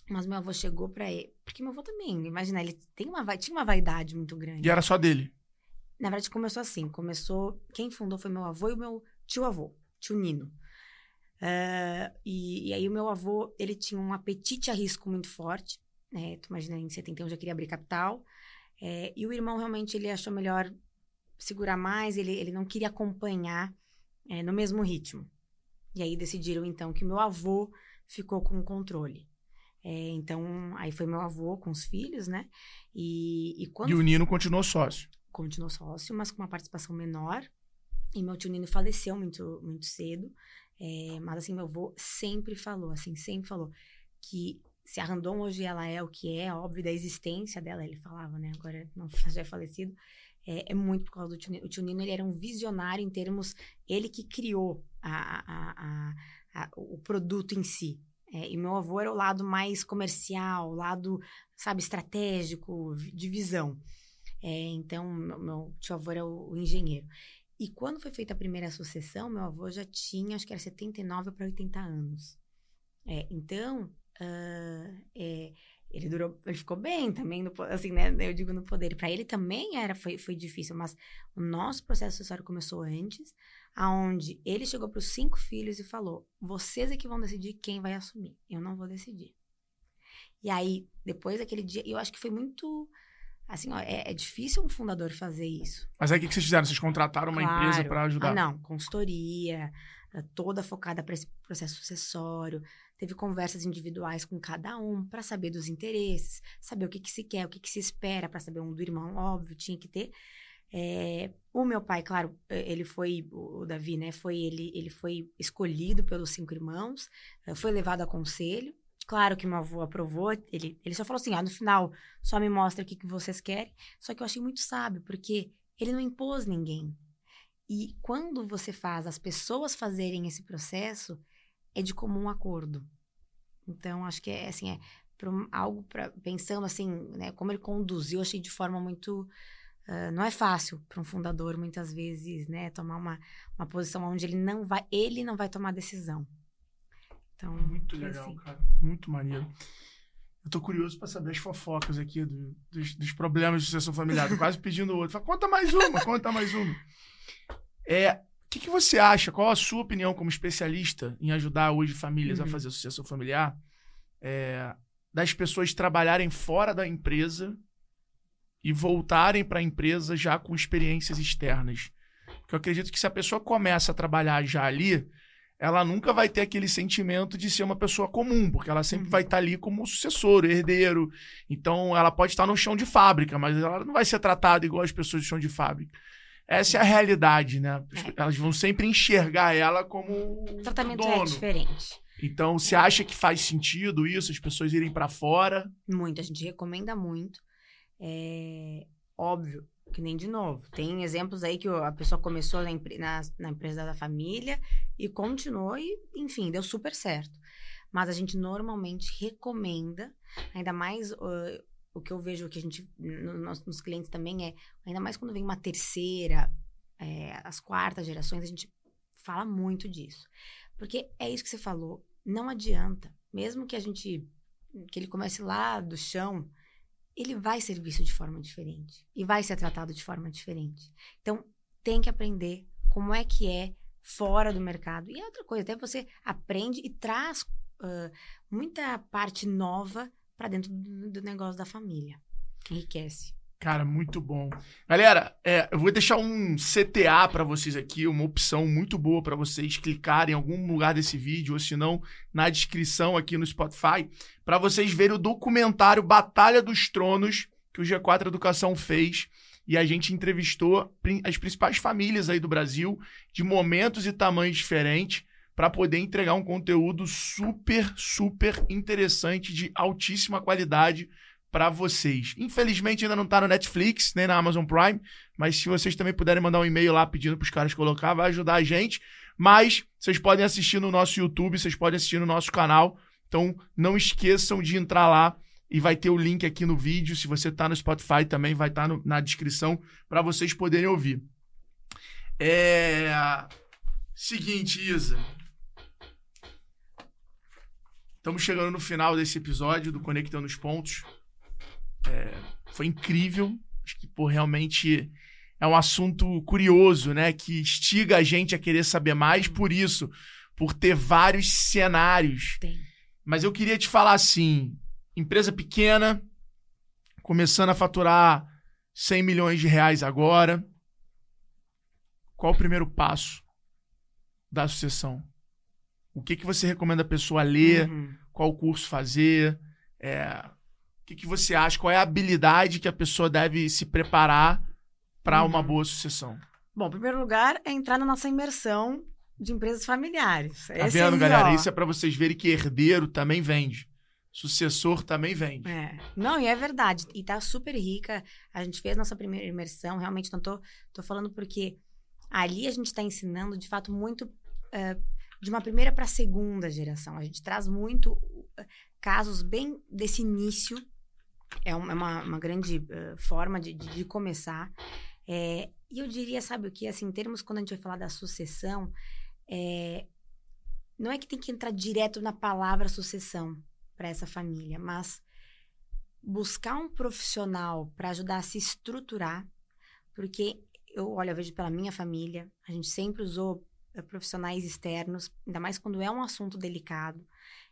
Speaker 2: mas meu avô chegou para ele, porque meu avô também, imagina, ele tem uma tinha uma vaidade muito grande.
Speaker 1: E era só dele.
Speaker 2: Na verdade começou assim, começou, quem fundou foi meu avô e o meu tio avô, tio Nino. Uh, e, e aí o meu avô, ele tinha um apetite a risco muito forte, né? Tu imagina, em 71 já queria abrir capital. É, e o irmão realmente ele achou melhor segurar mais, ele, ele não queria acompanhar é, no mesmo ritmo. E aí decidiram então que meu avô ficou com o controle. É, então, aí foi meu avô com os filhos, né? E, e, quando
Speaker 1: e o Nino continuou sócio.
Speaker 2: Continuou sócio, mas com uma participação menor. E meu tio Nino faleceu muito, muito cedo. É, mas assim, meu avô sempre falou, assim, sempre falou que se a Randon hoje ela é o que é, óbvio da existência dela, ele falava, né? Agora não já é falecido. É, é, muito por causa do tio. O tio Nino ele era um visionário em termos. Ele que criou a, a, a, o produto em si. É, e meu avô era o lado mais comercial, o lado, sabe, estratégico, de visão. É, então, meu, meu tio avô era o, o, engenheiro. E quando foi feita a primeira sucessão, meu avô já tinha, acho que era 79 para 80 anos. É, então, uh, ele durou, ele ficou bem também, no, assim, né? Eu digo no poder. Para ele também era, foi, foi difícil, mas o nosso processo sucessório começou antes, aonde ele chegou para os cinco filhos e falou: vocês é que vão decidir quem vai assumir, eu não vou decidir. E aí, depois daquele dia, eu acho que foi muito. Assim, ó, é, é difícil um fundador fazer isso.
Speaker 1: Mas aí o que vocês fizeram? Vocês contrataram uma
Speaker 2: claro.
Speaker 1: empresa para ajudar?
Speaker 2: Ah, não, consultoria, toda focada para esse processo sucessório. Teve conversas individuais com cada um para saber dos interesses, saber o que, que se quer, o que, que se espera, para saber um do irmão, óbvio, tinha que ter. É, o meu pai, claro, ele foi, o Davi, né? Foi ele, ele foi escolhido pelos cinco irmãos, foi levado a conselho. Claro que meu avô aprovou, ele, ele só falou assim: ah, no final, só me mostra o que, que vocês querem. Só que eu achei muito sábio, porque ele não impôs ninguém. E quando você faz as pessoas fazerem esse processo, é de comum acordo. Então, acho que é assim, é um, algo para pensando assim, né, como ele conduziu, achei de forma muito uh, não é fácil para um fundador muitas vezes, né, tomar uma, uma posição onde ele não vai, ele não vai tomar decisão. Então,
Speaker 1: muito legal, assim. cara, muito maneiro. Eu tô curioso para saber as fofocas aqui do, dos, dos, problemas de sucessão familiar. Tô quase pedindo outro. Fala, conta mais uma, conta mais uma. É, que, que, você acha? Qual a sua opinião como especialista em ajudar hoje famílias uhum. a fazer sucessão familiar? É, das pessoas trabalharem fora da empresa e voltarem para a empresa já com experiências externas. Porque eu acredito que se a pessoa começa a trabalhar já ali, ela nunca vai ter aquele sentimento de ser uma pessoa comum, porque ela sempre uhum. vai estar tá ali como sucessor, herdeiro. Então, ela pode estar no chão de fábrica, mas ela não vai ser tratada igual as pessoas de chão de fábrica. Essa é a realidade, né? É. Elas vão sempre enxergar ela como.
Speaker 2: O tratamento é dono. é diferente.
Speaker 1: Então, você acha que faz sentido isso, as pessoas irem para fora?
Speaker 2: Muito, a gente recomenda muito. É óbvio que nem de novo. Tem exemplos aí que a pessoa começou na, na, na empresa da família e continuou e, enfim, deu super certo. Mas a gente normalmente recomenda, ainda mais uh, o que eu vejo que a gente, no, nos, nos, clientes também é, ainda mais quando vem uma terceira, é, as quartas gerações, a gente fala muito disso. Porque é isso que você falou, não adianta. Mesmo que a gente. que ele comece lá do chão, ele vai ser visto de forma diferente. E vai ser tratado de forma diferente. Então, tem que aprender como é que é fora do mercado. E outra coisa, até você aprende e traz uh, muita parte nova para dentro do, negócio da família. Enriquece.
Speaker 1: Cara, muito bom. Galera, é, eu vou deixar um CTA para vocês aqui, uma opção muito boa para vocês clicarem em algum lugar desse vídeo, ou se não, na descrição aqui no Spotify, para vocês verem o documentário Batalha dos Tronos que o G4 Educação fez. E a gente entrevistou as principais famílias aí do Brasil, de momentos e tamanhos diferentes, para poder entregar um conteúdo super, super interessante, de altíssima qualidade para vocês. Infelizmente ainda não tá no Netflix, nem na Amazon Prime, mas se vocês também puderem mandar um e-mail lá pedindo para os caras colocar, vai ajudar a gente. Mas vocês podem assistir no nosso YouTube, vocês podem assistir no nosso canal. Então não esqueçam de entrar lá e vai ter o link aqui no vídeo. Se você tá no Spotify também vai estar tá na descrição para vocês poderem ouvir. É seguinte, Isa. Estamos chegando no final desse episódio do Conectando os Pontos. É, foi incrível. Acho que, pô, realmente é um assunto curioso, né? Que instiga a gente a querer saber mais por isso, por ter vários cenários.
Speaker 2: Tem.
Speaker 1: Mas eu queria te falar assim: empresa pequena, começando a faturar 100 milhões de reais agora. Qual o primeiro passo da sucessão? O que, que você recomenda a pessoa ler? Uhum. Qual curso fazer? É, o que, que você acha? Qual é a habilidade que a pessoa deve se preparar para uhum. uma boa sucessão?
Speaker 2: Bom, em primeiro lugar, é entrar na nossa imersão de empresas familiares.
Speaker 1: Tá Esse vendo, aí, galera? Ó. Isso é para vocês verem que herdeiro também vende. Sucessor também vende.
Speaker 2: É. Não, e é verdade. E tá super rica. A gente fez nossa primeira imersão. Realmente não tô, tô falando porque ali a gente está ensinando, de fato, muito uh, de uma primeira para segunda geração. A gente traz muito uh, casos bem desse início é uma, é uma grande uh, forma de, de, de começar. É, e eu diria, sabe o que? Assim, em termos, quando a gente vai falar da sucessão, é, não é que tem que entrar direto na palavra sucessão para essa família, mas buscar um profissional para ajudar a se estruturar, porque eu, olha, eu vejo pela minha família, a gente sempre usou profissionais externos, ainda mais quando é um assunto delicado.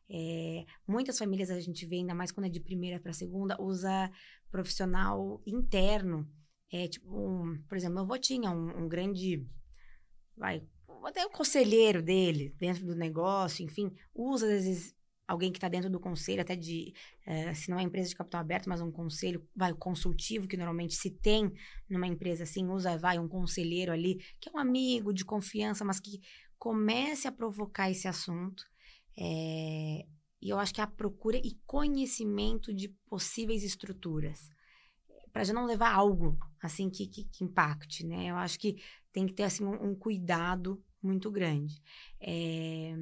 Speaker 2: É, muitas famílias a gente vê, ainda mais quando é de primeira para segunda, usa profissional interno. É, tipo, um, por exemplo, meu avô tinha um, um grande. Vai, até o conselheiro dele dentro do negócio, enfim, usa às vezes alguém que está dentro do conselho, até de, é, se não é empresa de capital aberto, mas um conselho, vai, consultivo, que normalmente se tem numa empresa assim, usa, vai, um conselheiro ali, que é um amigo de confiança, mas que comece a provocar esse assunto é, E eu acho que a procura e conhecimento de possíveis estruturas. Para já não levar algo assim que, que, que, impacte, né? Eu acho que tem que ter assim um, um cuidado muito grande. É,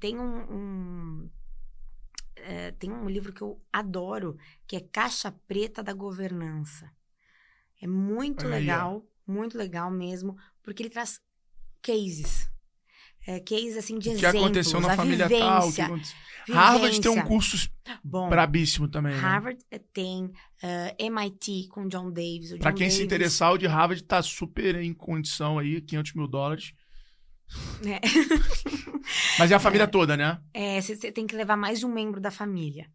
Speaker 2: tem um, um é, tem um livro que eu adoro, que é Caixa Preta da Governança. É muito Olha legal, aí, muito legal mesmo, porque ele traz cases. É, cases assim de
Speaker 1: o que
Speaker 2: exemplos.
Speaker 1: aconteceu na família
Speaker 2: vivência,
Speaker 1: tal. Que Harvard tem um curso Bom, brabíssimo também. Né?
Speaker 2: Harvard né? tem uh, eh, MIT com John Davis.
Speaker 1: Para quem
Speaker 2: Davis...
Speaker 1: se interessar, o de Harvard tá super em condição aí, 500 mil dólares. É. Mas é a família é, toda, né?
Speaker 2: É, você tem que levar mais de um membro da família.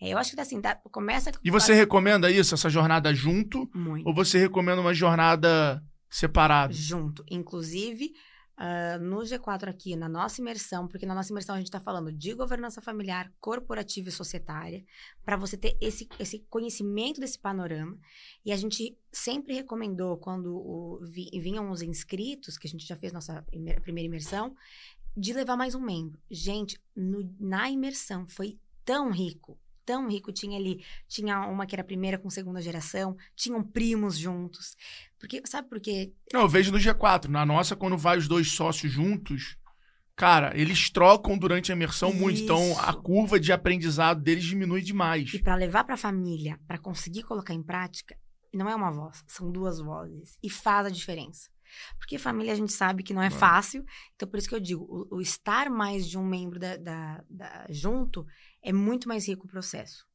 Speaker 2: É, eu acho que assim, dá, começa.
Speaker 1: E você recomenda isso, essa jornada junto?
Speaker 2: Muito.
Speaker 1: Ou você recomenda uma jornada separada?
Speaker 2: Junto. Inclusive, uh, no G4 aqui, na nossa imersão, porque na nossa imersão a gente está falando de governança familiar, corporativa e societária, para você ter esse, esse conhecimento desse panorama. E a gente sempre recomendou, quando o, vinham os inscritos, que a gente já fez nossa primeira imersão, de levar mais um membro. Gente, no, na imersão foi tão rico, tão rico. Tinha ali, tinha uma que era primeira com segunda geração, tinham primos juntos. Porque, sabe por quê?
Speaker 1: Não, eu vejo no G4. Na nossa, quando vai os dois sócios juntos, cara, eles trocam durante a imersão Isso. muito. Então, a curva de aprendizado deles diminui demais.
Speaker 2: E para levar para a família, para conseguir colocar em prática, não é uma voz, são duas vozes. E faz a diferença. Porque família a gente sabe que não é fácil. Então, por isso que eu digo, o, o estar mais de um membro da, da, da, junto é muito mais rico o processo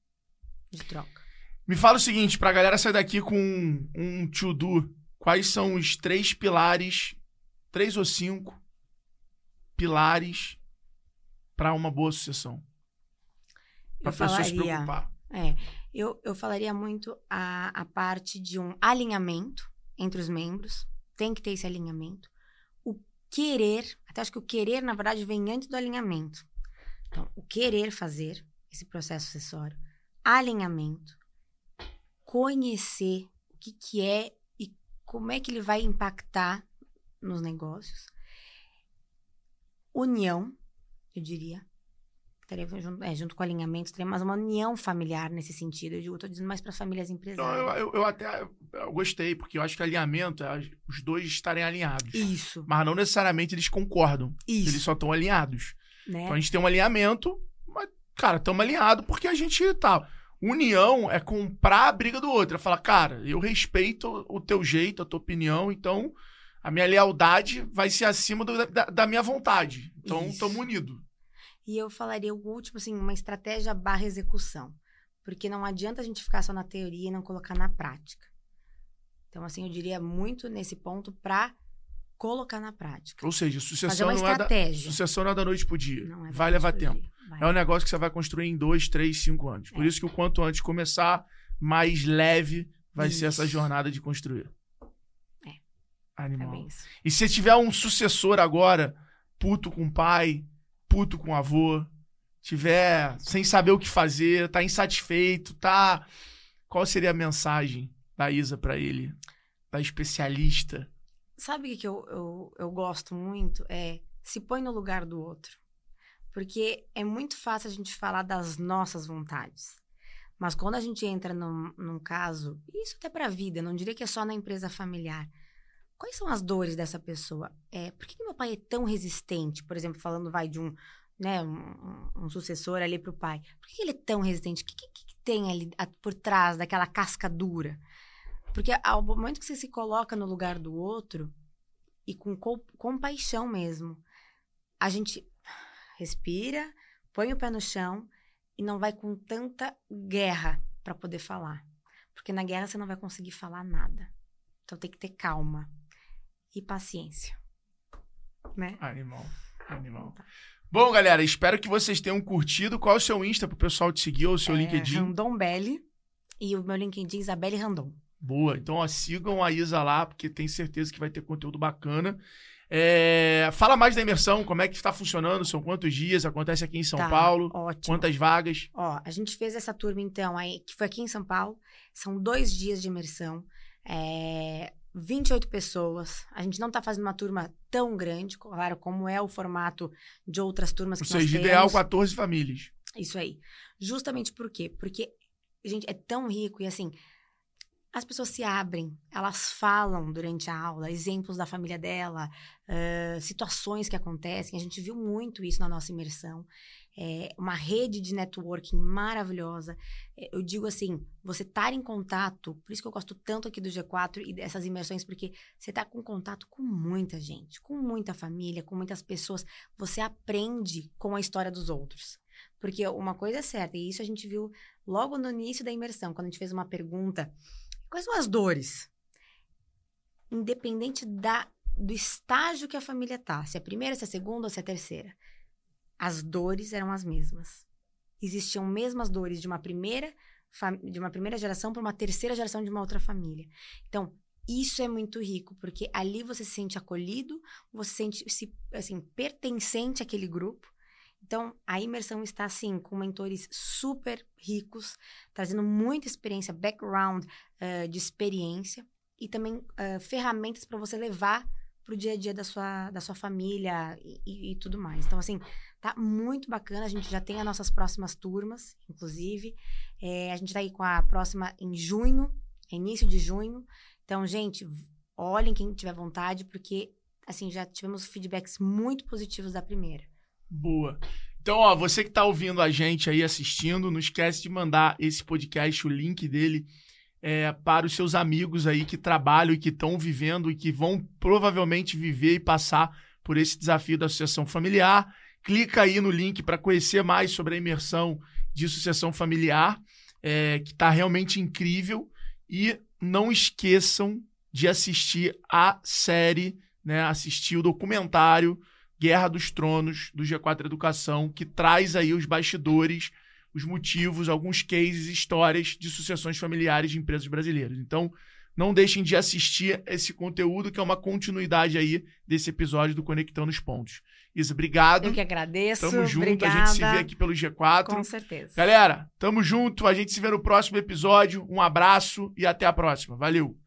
Speaker 2: de troca.
Speaker 1: Me fala o seguinte, pra galera sair daqui com um, um to-do, quais são os três pilares, três ou cinco pilares para uma boa sucessão? Pra pessoa falaria, se preocupar.
Speaker 2: É, eu, eu falaria muito a, a parte de um alinhamento entre os membros, tem que ter esse alinhamento. O querer, até acho que o querer, na verdade, vem antes do alinhamento. Então, o querer fazer esse processo acessório, alinhamento, conhecer o que, que é e como é que ele vai impactar nos negócios. União, eu diria. Estaria junto, é, junto com o alinhamento, teria mais uma união familiar nesse sentido. Eu estou dizendo mais para as famílias empresárias.
Speaker 1: Não, eu, eu, eu, até eu gostei, porque eu acho que alinhamento é os dois estarem alinhados.
Speaker 2: Isso.
Speaker 1: Mas não necessariamente eles concordam. Isso. Eles só estão alinhados. Né? Então a gente tem um alinhamento, mas, cara, estamos alinhados porque a gente tá. União é comprar a briga do outro. É falar, cara, eu respeito o teu jeito, a tua opinião, então a minha lealdade vai ser acima do, da, da, minha vontade. Então estamos unidos.
Speaker 2: E eu falaria o último, assim, uma estratégia barra execução. Porque não adianta a gente ficar só na teoria e não colocar na prática. Então, assim, eu diria muito nesse ponto para colocar na prática.
Speaker 1: Ou seja, sucessão não, é da, sucessão não é da noite pro dia. É vai levar tempo. Vai. É um negócio que você vai construir em dois, três, cinco anos. É. Por isso que o quanto antes começar, mais leve vai isso. ser essa jornada de construir.
Speaker 2: É.
Speaker 1: Animal. É e se tiver um sucessor agora, puto com o pai, puto com o avô, tiver sem saber o que fazer, tá insatisfeito, tá. Qual seria a mensagem da Isa para ele? Da especialista?
Speaker 2: Sabe o que eu, eu, eu gosto muito? É se põe no lugar do outro. Porque é muito fácil a gente falar das nossas vontades. Mas quando a gente entra num, num caso, isso até para a vida, não diria que é só na empresa familiar. Quais são as dores dessa pessoa? É, por que, que meu pai é tão resistente? Por exemplo, falando vai de um, né, um, um sucessor ali para o pai. Por que, que, ele é tão resistente? O que, que, que tem ali por trás daquela casca dura? Porque ao momento que você se coloca no lugar do outro, e com compaixão mesmo, a gente respira, põe o pé no chão e não vai com tanta guerra para poder falar. Porque na guerra você não vai conseguir falar nada. Então tem que ter calma e paciência. Né?
Speaker 1: Animal. Animal. Tá. Bom, galera, espero que vocês tenham curtido. Qual é o seu Insta pro pessoal te seguir ou o seu é, LinkedIn?
Speaker 2: Randon Belli. E o meu LinkedIn Isabelle Randon.
Speaker 1: Boa. Então, ó, sigam a Isa lá, porque tenho certeza que vai ter conteúdo bacana. É... Fala mais da imersão, como é que está funcionando, são quantos dias, acontece aqui em São tá, Paulo,
Speaker 2: ótimo.
Speaker 1: quantas vagas?
Speaker 2: Ó, a gente fez essa turma, então, aí, que foi aqui em São Paulo, são dois dias de imersão, é... 28 pessoas, a gente não está fazendo uma turma tão grande, claro, como é o formato de outras turmas que
Speaker 1: Ou seja, ideal 14 famílias.
Speaker 2: Isso aí. Justamente por quê? Porque, gente, é tão rico e assim, as pessoas se abrem, elas falam durante a aula, exemplos da família dela, uh, situações que acontecem. A gente viu muito isso na nossa imersão. É uma rede de networking maravilhosa. É, eu digo assim, você estar em contato, por isso que eu gosto tanto aqui do G4 e dessas imersões, porque você está com contato com muita gente, com muita família, com muitas pessoas. Você aprende com a história dos outros. Porque uma coisa é certa, e isso a gente viu logo no início da imersão, quando a gente fez uma pergunta: quais são as dores? Independente da, do estágio que a família tá, se é a primeira, se é a segunda ou se é a terceira, as dores eram as mesmas. Existiam mesmas dores de uma primeira de uma primeira geração para uma terceira geração de uma outra família. Então, isso é muito rico, porque ali você se sente acolhido, você se sente se, assim, pertencente àquele grupo, então, a imersão está, assim, com mentores super ricos, trazendo muita experiência, background uh, de experiência e também uh, ferramentas para você levar para o dia a dia da sua, da sua família e, e, e, tudo mais. Então, assim, tá muito bacana. A gente já tem as nossas próximas turmas, inclusive. É, a gente está aí com a próxima em junho, início de junho. Então, gente, olhem quem tiver vontade, porque, assim, já tivemos feedbacks muito positivos da primeira.
Speaker 1: Boa. Então, ó, você que está ouvindo a gente aí assistindo, não esquece de mandar esse podcast, o link dele, é, para os seus amigos aí que trabalham e que estão vivendo e que vão provavelmente viver e passar por esse desafio da sucessão familiar. Clica aí no link para conhecer mais sobre a imersão de sucessão familiar, é, que está realmente incrível. E não esqueçam de assistir a série, né, assistir o documentário Guerra dos Tronos do G4 Educação, que traz aí os bastidores, os motivos, alguns cases, histórias de sucessões familiares de empresas brasileiras. Então, não deixem de assistir esse conteúdo, que é uma continuidade aí desse episódio do Conectando os Pontos. Isa, obrigado.
Speaker 2: Eu que agradeço.
Speaker 1: Tamo junto,
Speaker 2: obrigada.
Speaker 1: a gente se vê aqui pelo G4.
Speaker 2: Com certeza.
Speaker 1: Galera, tamo junto, a gente se vê no próximo episódio. Um abraço e até a próxima. Valeu!